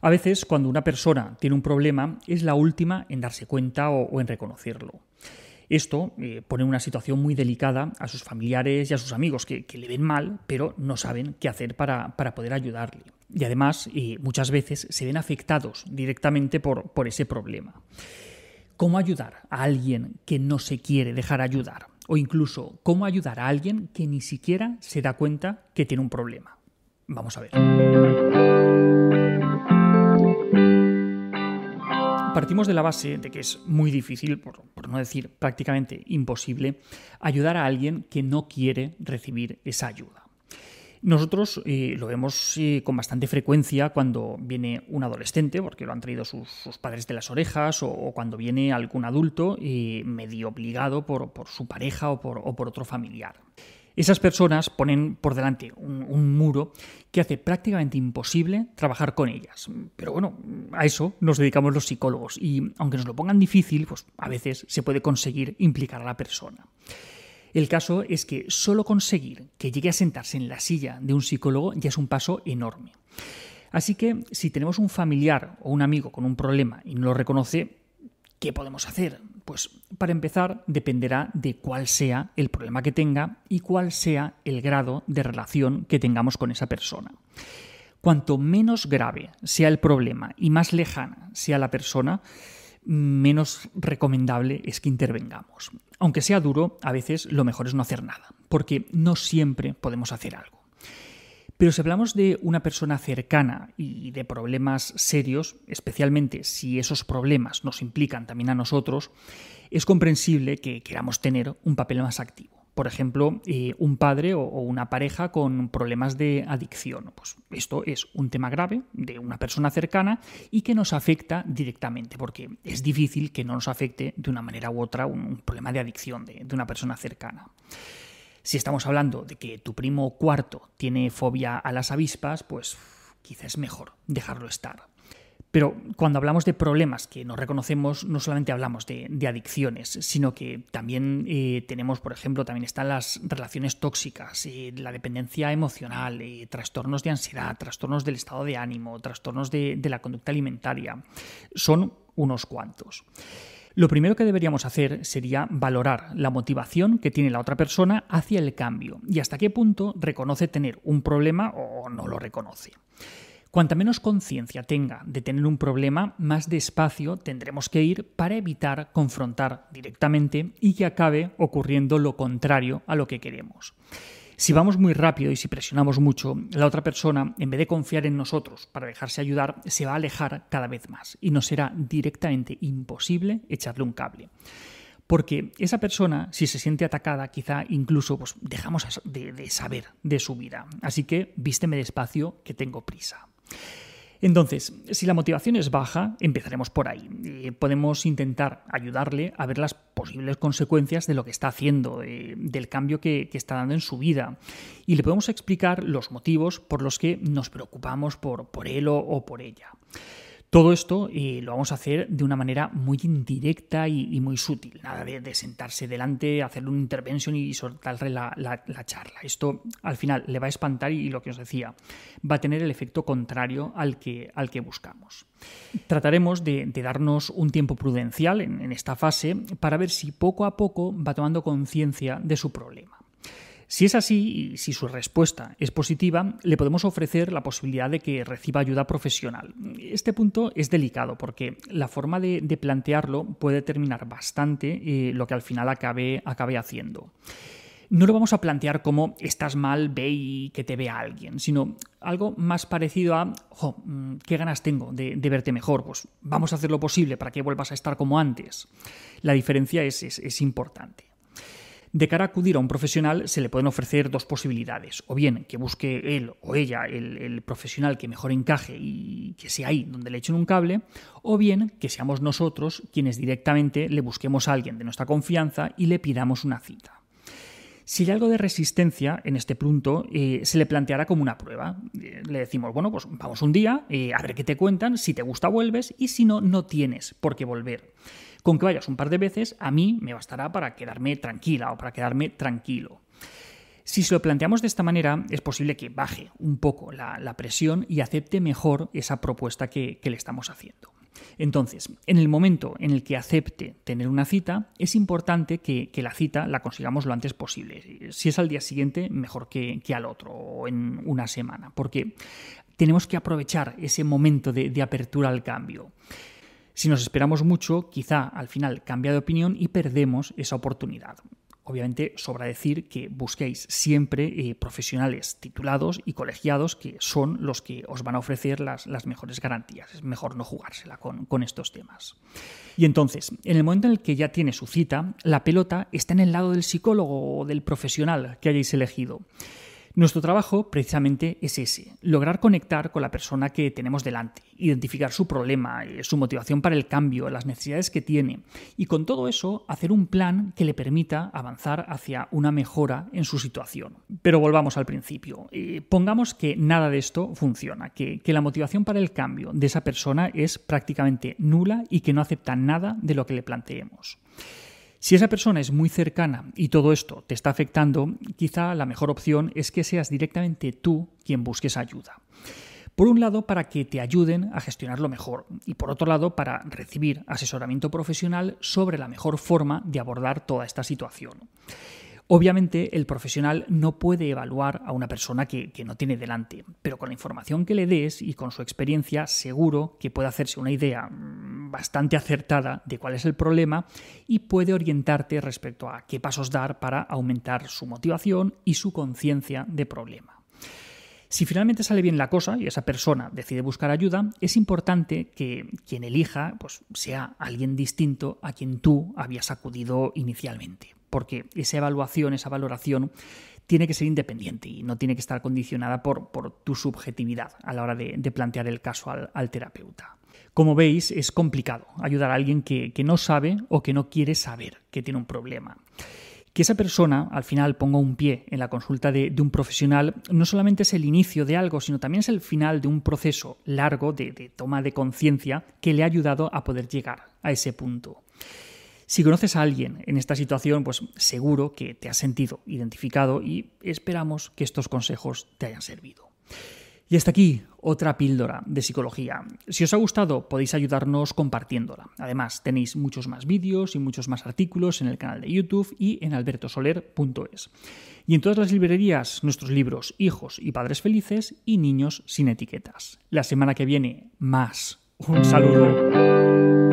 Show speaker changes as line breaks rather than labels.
A veces, cuando una persona tiene un problema, es la última en darse cuenta o, en reconocerlo. Esto eh, pone una situación muy delicada a sus familiares y a sus amigos que, le ven mal, pero no saben qué hacer para, poder ayudarle. Y además, eh, muchas veces se ven afectados directamente por, por ese problema. ¿Cómo ayudar a alguien que no se quiere dejar ayudar? O incluso, ¿cómo ayudar a alguien que ni siquiera se da cuenta que tiene un problema? Vamos a ver. Partimos de la base de que es muy difícil, por, no decir prácticamente imposible, ayudar a alguien que no quiere recibir esa ayuda. Nosotros eh, lo vemos eh, con bastante frecuencia cuando viene un adolescente, porque lo han traído sus, padres de las orejas, o, cuando viene algún adulto eh, medio obligado por, su pareja o por, otro familiar. Esas personas ponen por delante un, muro que hace prácticamente imposible trabajar con ellas. Pero bueno, a eso nos dedicamos los psicólogos y aunque nos lo pongan difícil, pues a veces se puede conseguir implicar a la persona. El caso es que solo conseguir que llegue a sentarse en la silla de un psicólogo ya es un paso enorme. Así que si tenemos un familiar o un amigo con un problema y no lo reconoce, ¿qué podemos hacer? Pues para empezar dependerá de cuál sea el problema que tenga y cuál sea el grado de relación que tengamos con esa persona. Cuanto menos grave sea el problema y más lejana sea la persona, menos recomendable es que intervengamos. Aunque sea duro, a veces lo mejor es no hacer nada, porque no siempre podemos hacer algo. Pero si hablamos de una persona cercana y de problemas serios, especialmente si esos problemas nos implican también a nosotros, es comprensible que queramos tener un papel más activo por ejemplo, eh, un padre o, una pareja con problemas de adicción. Pues esto es un tema grave de una persona cercana y que nos afecta directamente, porque es difícil que no nos afecte de una manera u otra un, problema de adicción de, de una persona cercana. Si estamos hablando de que tu primo cuarto tiene fobia a las avispas, pues quizás es mejor dejarlo estar. Pero cuando hablamos de problemas que no reconocemos, no solamente hablamos de, adicciones, sino que también eh, tenemos, por ejemplo, también están las relaciones tóxicas, eh, la dependencia emocional, eh, trastornos de ansiedad, trastornos del estado de ánimo, trastornos de, de la conducta alimentaria. Son unos cuantos. Lo primero que deberíamos hacer sería valorar la motivación que tiene la otra persona hacia el cambio y hasta qué punto reconoce tener un problema o no lo reconoce. Cuanta menos conciencia tenga de tener un problema, más despacio tendremos que ir para evitar confrontar directamente y que acabe ocurriendo lo contrario a lo que queremos. Si vamos muy rápido y si presionamos mucho, la otra persona, en vez de confiar en nosotros para dejarse ayudar, se va a alejar cada vez más y nos será directamente imposible echarle un cable. Porque esa persona, si se siente atacada, quizá incluso pues, dejamos de, de saber de su vida. Así que vísteme despacio, que tengo prisa. Entonces, si la motivación es baja, empezaremos por ahí. Eh, podemos intentar ayudarle a ver las posibles consecuencias de lo que está haciendo, eh, del cambio que, está dando en su vida. Y le podemos explicar los motivos por los que nos preocupamos por, por él o por ella. Todo esto lo vamos a hacer de una manera muy indirecta y, muy sutil. Nada de, sentarse delante, hacer una intervención y soltarle la, charla. Esto al final le va a espantar y, lo que os decía, va a tener el efecto contrario al que, al que buscamos. Trataremos de, darnos un tiempo prudencial en esta fase para ver si poco a poco va tomando conciencia de su problema. Si es así y si su respuesta es positiva, le podemos ofrecer la posibilidad de que reciba ayuda profesional. Este punto es delicado porque la forma de, plantearlo puede determinar bastante eh, lo que al final acabe, haciendo no lo vamos a plantear como estás mal, ve y que te vea alguien, sino algo más parecido a, mm, qué ganas tengo de, verte mejor, pues vamos a hacer lo posible para que vuelvas a estar como antes. La diferencia es importante. De cara a acudir a un profesional se le pueden ofrecer dos posibilidades, o bien que busque él o ella el, profesional que mejor encaje y que sea ahí donde le echen un cable, o bien que seamos nosotros quienes directamente le busquemos a alguien de nuestra confianza y le pidamos una cita. Si hay algo de resistencia en este punto, eh, se le planteará como una prueba. Eh, le decimos, bueno, pues vamos un día, eh, a ver qué te cuentan, si te gusta vuelves y si no, no tienes por qué volver. Con que vayas un par de veces, a mí me bastará para quedarme tranquila o para quedarme tranquilo. Si se lo planteamos de esta manera, es posible que baje un poco la, presión y acepte mejor esa propuesta que, le estamos haciendo. Entonces, en el momento en el que acepte tener una cita, es importante que, la cita la consigamos lo antes posible. Si es al día siguiente, mejor que, al otro, o en una semana, porque tenemos que aprovechar ese momento de, de apertura al cambio. Si nos esperamos mucho, quizá al final cambia de opinión y perdemos esa oportunidad. Obviamente sobra decir que busquéis siempre eh, profesionales titulados y colegiados que son los que os van a ofrecer las, mejores garantías. Es mejor no jugársela con, con estos temas. Y entonces, en el momento en el que ya tiene su cita, la pelota está en el lado del psicólogo o del profesional que hayáis elegido. Nuestro trabajo precisamente es ese, lograr conectar con la persona que tenemos delante, identificar su problema, eh, su motivación para el cambio, las necesidades que tiene y con todo eso hacer un plan que le permita avanzar hacia una mejora en su situación. Pero volvamos al principio. Eh, pongamos que nada de esto funciona, que, que la motivación para el cambio de esa persona es prácticamente nula y que no acepta nada de lo que le planteemos. Si esa persona es muy cercana y todo esto te está afectando, quizá la mejor opción es que seas directamente tú quien busques ayuda. Por un lado, para que te ayuden a gestionarlo mejor y por otro lado, para recibir asesoramiento profesional sobre la mejor forma de abordar toda esta situación. Obviamente el profesional no puede evaluar a una persona que, no tiene delante, pero con la información que le des y con su experiencia seguro que puede hacerse una idea mm, bastante acertada de cuál es el problema y puede orientarte respecto a qué pasos dar para aumentar su motivación y su conciencia de problema. Si finalmente sale bien la cosa y esa persona decide buscar ayuda, es importante que quien elija pues, sea alguien distinto a quien tú habías acudido inicialmente porque esa evaluación, esa valoración tiene que ser independiente y no tiene que estar condicionada por, tu subjetividad a la hora de, plantear el caso al, terapeuta. Como veis, es complicado ayudar a alguien que, no sabe o que no quiere saber que tiene un problema. Que esa persona al final ponga un pie en la consulta de, un profesional no solamente es el inicio de algo, sino también es el final de un proceso largo de, toma de conciencia que le ha ayudado a poder llegar a ese punto. Si conoces a alguien en esta situación, pues seguro que te has sentido identificado y esperamos que estos consejos te hayan servido. Y hasta aquí otra píldora de psicología. Si os ha gustado podéis ayudarnos compartiéndola. Además tenéis muchos más vídeos y muchos más artículos en el canal de YouTube y en albertosoler.es. Y en todas las librerías nuestros libros Hijos y Padres Felices y Niños sin etiquetas. La semana que viene más. Un saludo.